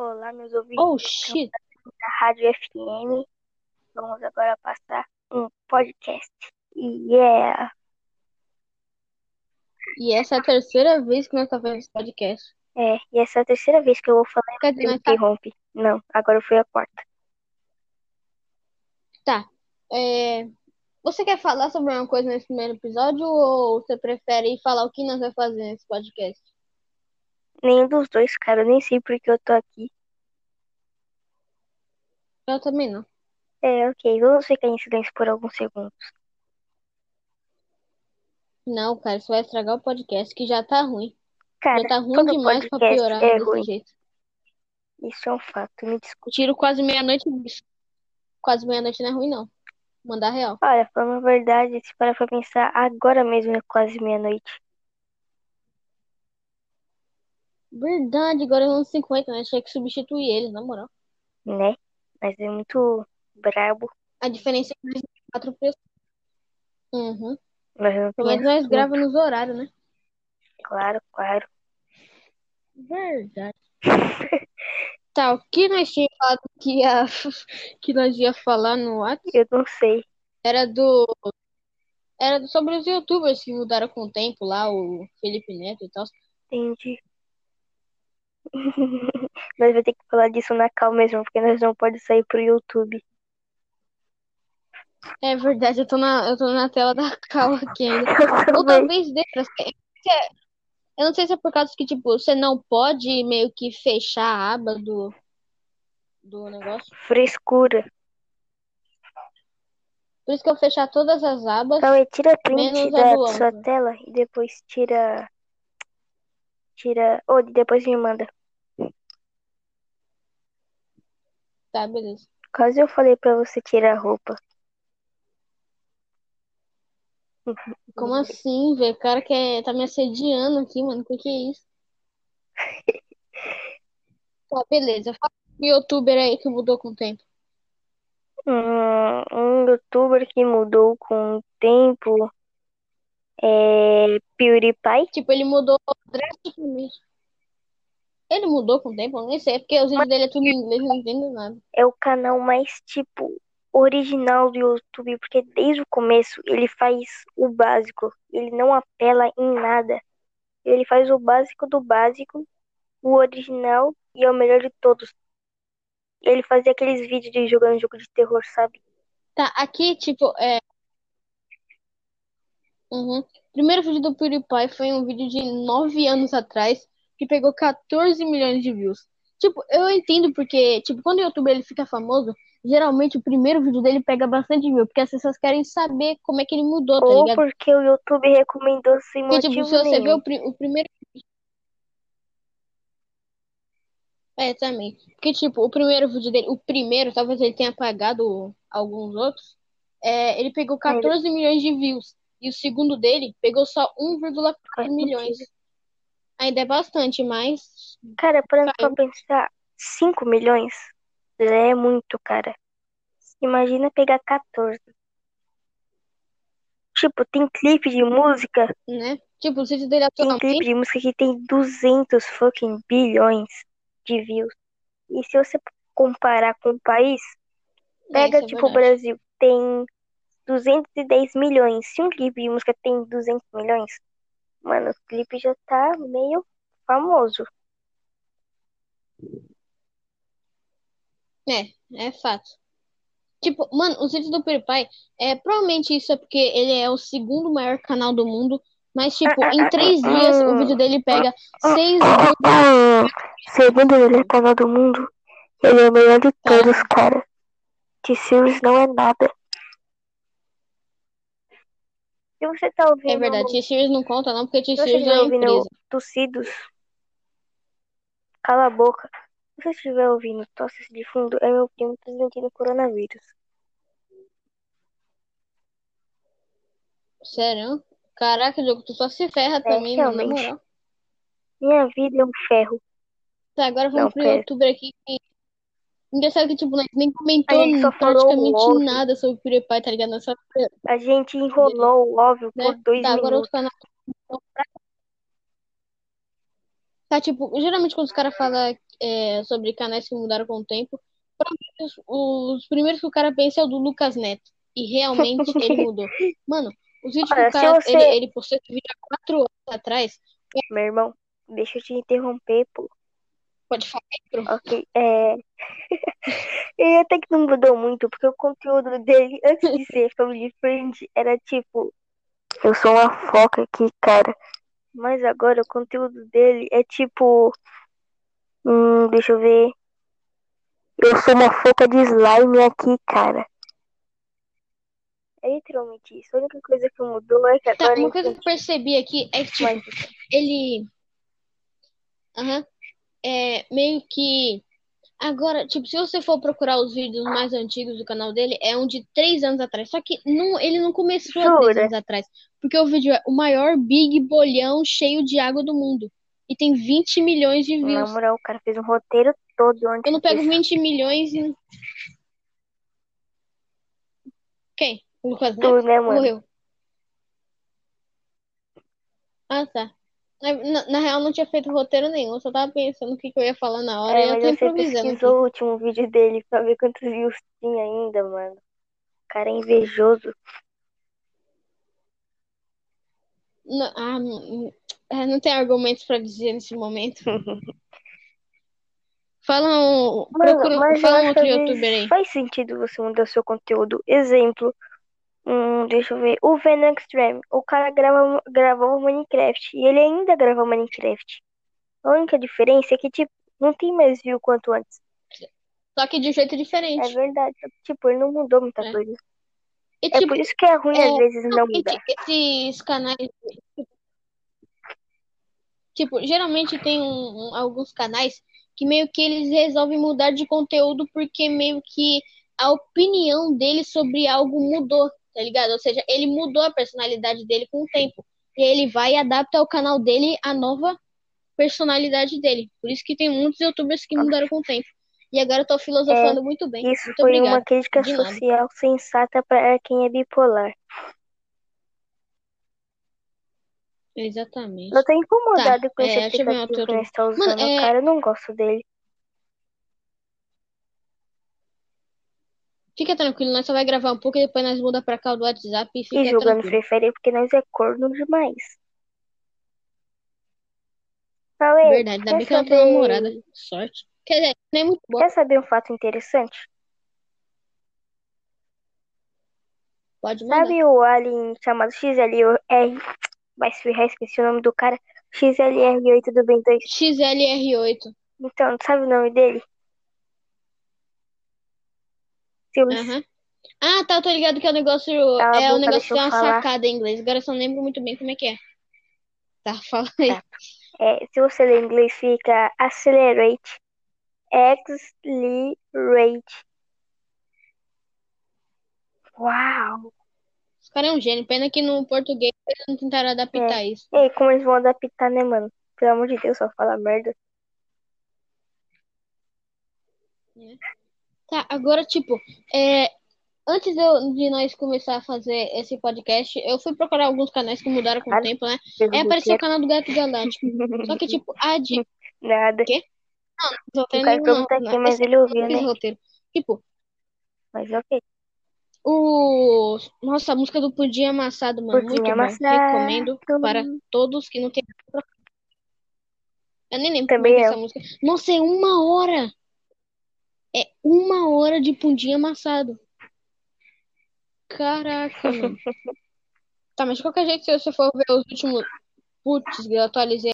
Olá, meus ouvintes Oh, shit. da Rádio FM. Vamos agora passar um podcast. Yeah! E essa é a terceira vez que nós estamos fazendo esse podcast. É, e essa é a terceira vez que eu vou falar dizer, me nós tá... interrompe. Não, agora foi a quarta. Tá. É... Você quer falar sobre uma coisa nesse primeiro episódio ou você prefere falar o que nós vamos fazer nesse podcast? Nenhum dos dois, cara. Eu nem sei porque eu tô aqui. Eu também não. É, ok. Vamos ficar em silêncio por alguns segundos. Não, cara, isso vai estragar o podcast que já tá ruim. Cara, Já tá ruim demais pra piorar é desse ruim. jeito. Isso é um fato. Me desculpe. Tiro quase meia-noite. bicho. Quase meia-noite não é ruim, não. Mandar real. Olha, falando a verdade, se parar pra pensar, agora mesmo é quase meia-noite. Verdade, agora é 11h50, né? Tinha que substituir ele, na moral. Né? Mas é muito brabo. A diferença é que nós temos quatro pessoas. Uhum. Mas Pelo menos nós gravamos nos horários, né? Claro, claro. Verdade. Tá, o que nós tínhamos falado que, ia, que nós ia falar no WhatsApp Eu não sei. era do. Era sobre os youtubers que mudaram com o tempo lá, o Felipe Neto e tal. Entendi. Nós vamos ter que falar disso na cal mesmo, porque nós não pode sair pro YouTube. É verdade, eu tô na, eu tô na tela da Cal aqui ainda. Eu Ou talvez dê pra ser. Eu não sei se é por causa que, tipo, você não pode meio que fechar a aba do, do negócio. Frescura. Por isso que eu fechar todas as abas, Cauê, tira print da sua tela e depois tira. Tira. Ou depois me manda. Tá, beleza. Quase eu falei pra você tirar a roupa. Como assim, velho? O cara quer, tá me assediando aqui, mano. O que que é isso? Tá, beleza. Fala um youtuber aí que mudou com o tempo. Um, um youtuber que mudou com o tempo é PewDiePie. Tipo, ele mudou drasticamente. Ele mudou com o tempo? Eu nem sei, é porque os vídeos dele é tudo em inglês, não entendo nada. É o canal mais, tipo, original do YouTube, porque desde o começo ele faz o básico. Ele não apela em nada. Ele faz o básico do básico, o original e é o melhor de todos. Ele fazia aqueles vídeos de jogando jogo de terror, sabe? Tá, aqui, tipo, é. Uhum. O primeiro vídeo do PewDiePie foi um vídeo de 9 anos atrás que pegou 14 milhões de views. Tipo, eu entendo porque, tipo, quando o youtuber ele fica famoso, geralmente o primeiro vídeo dele pega bastante view, porque as pessoas querem saber como é que ele mudou, tá Ou ligado? porque o YouTube recomendou sem Porque, tipo, motivo se você vê nenhum. o, pri- o primeiro. É, também. Porque, tipo, o primeiro vídeo dele, o primeiro, talvez ele tenha apagado alguns outros, é, ele pegou 14 milhões de views. E o segundo dele pegou só 1,4 Faz milhões. Ainda é bastante, mas. Cara, parando pra pensar, 5 milhões é muito, cara. Imagina pegar 14. Tipo, tem clipe de música, Né? Tipo, o vídeo dele tem clipe atualmente. de música que tem 200 fucking bilhões de views. E se você comparar com o país, É, pega é tipo o verdade. Brasil, tem 210 milhões. Se um clipe de música tem 200 milhões, mano, o clipe já tá meio famoso. É, é fato. Tipo, mano, os vídeos do PewDiePie, é, provavelmente isso é porque ele é o segundo maior canal do mundo, mas, tipo, em três dias o vídeo dele pega 6 Segundo o melhor canal do mundo, ele é o melhor de Tá. todos, cara. T-Series não é nada. Se você tá ouvindo, É verdade, T-Series não conta não, porque você T-Series é ouvindo empresa. tossidos, cala a boca. Se você estiver ouvindo tosses de fundo, é meu primo transmitindo coronavírus. Sério? Caraca, jogo, tu só se ferra É, também, na realmente. moral. Minha vida é um ferro. Tá, agora vamos Não, pro pera. youtuber aqui que... Engraçado que, tipo, nós nem falou praticamente nada sobre o PewDiePie, tá ligado? Nessa... A gente enrolou óbvio Né? por dois Tá, agora minutos. outro canal. Tá, tipo, geralmente quando os caras falam é, sobre canais que mudaram com o tempo, os, os primeiros que o cara pensa é o do Lucas Neto. E realmente ele mudou. Mano, os vídeos Olha, que o cara, você... ele, ele postou esse vídeo há quatro anos atrás. Meu irmão, deixa eu te interromper, pô. Pode falar, Pedro. Ok, é. Ele até que não mudou muito, porque o conteúdo dele, antes de ser Family Friend, era tipo. Eu sou uma foca aqui, cara. Mas agora o conteúdo dele é tipo. Hum, deixa eu ver. Eu sou uma foca de slime aqui, cara. É literalmente isso. A única coisa que mudou é que Tá, agora. uma coisa que eu percebi aqui é que, tipo, ele. Aham. É meio que. Agora, tipo, se você for procurar os vídeos mais antigos do canal dele, é um de três anos atrás. Só que não, ele não começou há três anos atrás. Porque o vídeo é o maior Big Bolhão cheio de água do mundo. E tem 20 milhões de na views. moral, o cara fez um roteiro todo antes Eu não pego disso. 20 milhões e. Quem? O Lucas Neto? Né? Morreu. Ah, tá. Na, na- real, não tinha feito roteiro nenhum. Só tava pensando o que, que eu ia falar na hora É, e eu tô você improvisando pesquisou o último vídeo dele pra ver quantos views tinha ainda, mano. O cara é invejoso. Não, ah, não, é, tem argumentos pra dizer nesse momento. Fala um, Mano, procura, fala um outro youtuber aí. faz sentido você mudar seu conteúdo. Exemplo, hum, deixa eu ver. O Venom Extreme. O cara grava, gravou Minecraft. E ele ainda grava Minecraft. A única diferença é que, tipo, não tem mais view quanto antes. Só que de um jeito É diferente. verdade. Tipo, ele não mudou muita É. coisa. E É tipo, por isso que é ruim às é, vezes não mudar. esses canais. Tipo, geralmente tem um- um- alguns canais que meio que eles resolvem mudar de conteúdo porque meio que a opinião dele sobre algo mudou, tá ligado? Ou seja, ele mudou a personalidade dele com o tempo. E ele vai e adapta o canal dele à nova personalidade dele. Por isso que tem muitos youtubers que mudaram com o tempo. E agora eu tô filosofando muito bem. Isso Muito foi uma obrigada. crítica social sensata para quem é bipolar. Exatamente. Eu tô incomodado Tá, com esse é, ver aplicativo que nós youtuber. está Mano, usando, é, cara. Eu não gosto dele. Fica tranquilo, nós só vai gravar um pouco e depois nós muda pra cá do WhatsApp e E fica jogando tranquilo. Free Fire porque nós é corno demais. Falei, Verdade, ainda bem que não tenho namorada. Sorte. Quer dizer, nem muito bom. quer saber um fato interessante? Pode mandar. Sabe o alien chamado XLR? Vai se ferrar, esqueci o nome do cara. XLR8 do Ben 2. XLR8. Então, sabe o nome dele? Aham. Ah, tá, eu tô ligado que é o negócio. Cala a É o boca, negócio que tem uma falar. sacada em inglês. Agora eu só não lembro muito bem como é que é. Tá, fala aí. Tá. É, se você ler em inglês, fica accelerate. Accelerate. Uau! Esse cara é um gênio. Pena que no português eles não tentaram adaptar isso. E aí, como eles vão adaptar, né, mano? Pelo amor de Deus, só fala merda. Tá, agora, tipo, é, antes de, eu- de nós começar a fazer esse podcast, eu fui procurar alguns canais que mudaram com o Claro. tempo, né? Aí apareceu o canal do Gato Galáctico. Só que, tipo, a de. Nada. Quê? Não, não nenhum, não. aqui, não. mas ele ouviu, né? roteiro. Tipo, Mas ok. o. Nossa, a música do Pudim Amassado, mano, muito Pudim bom. amassado. Recomendo para todos que não tem. Eu nem lembro como é Também que é eu. essa música. Nossa, é uma hora! É uma hora de pudim amassado. Caraca. Tá, mas de qualquer jeito, se você for ver os últimos. Putz, eu atualizei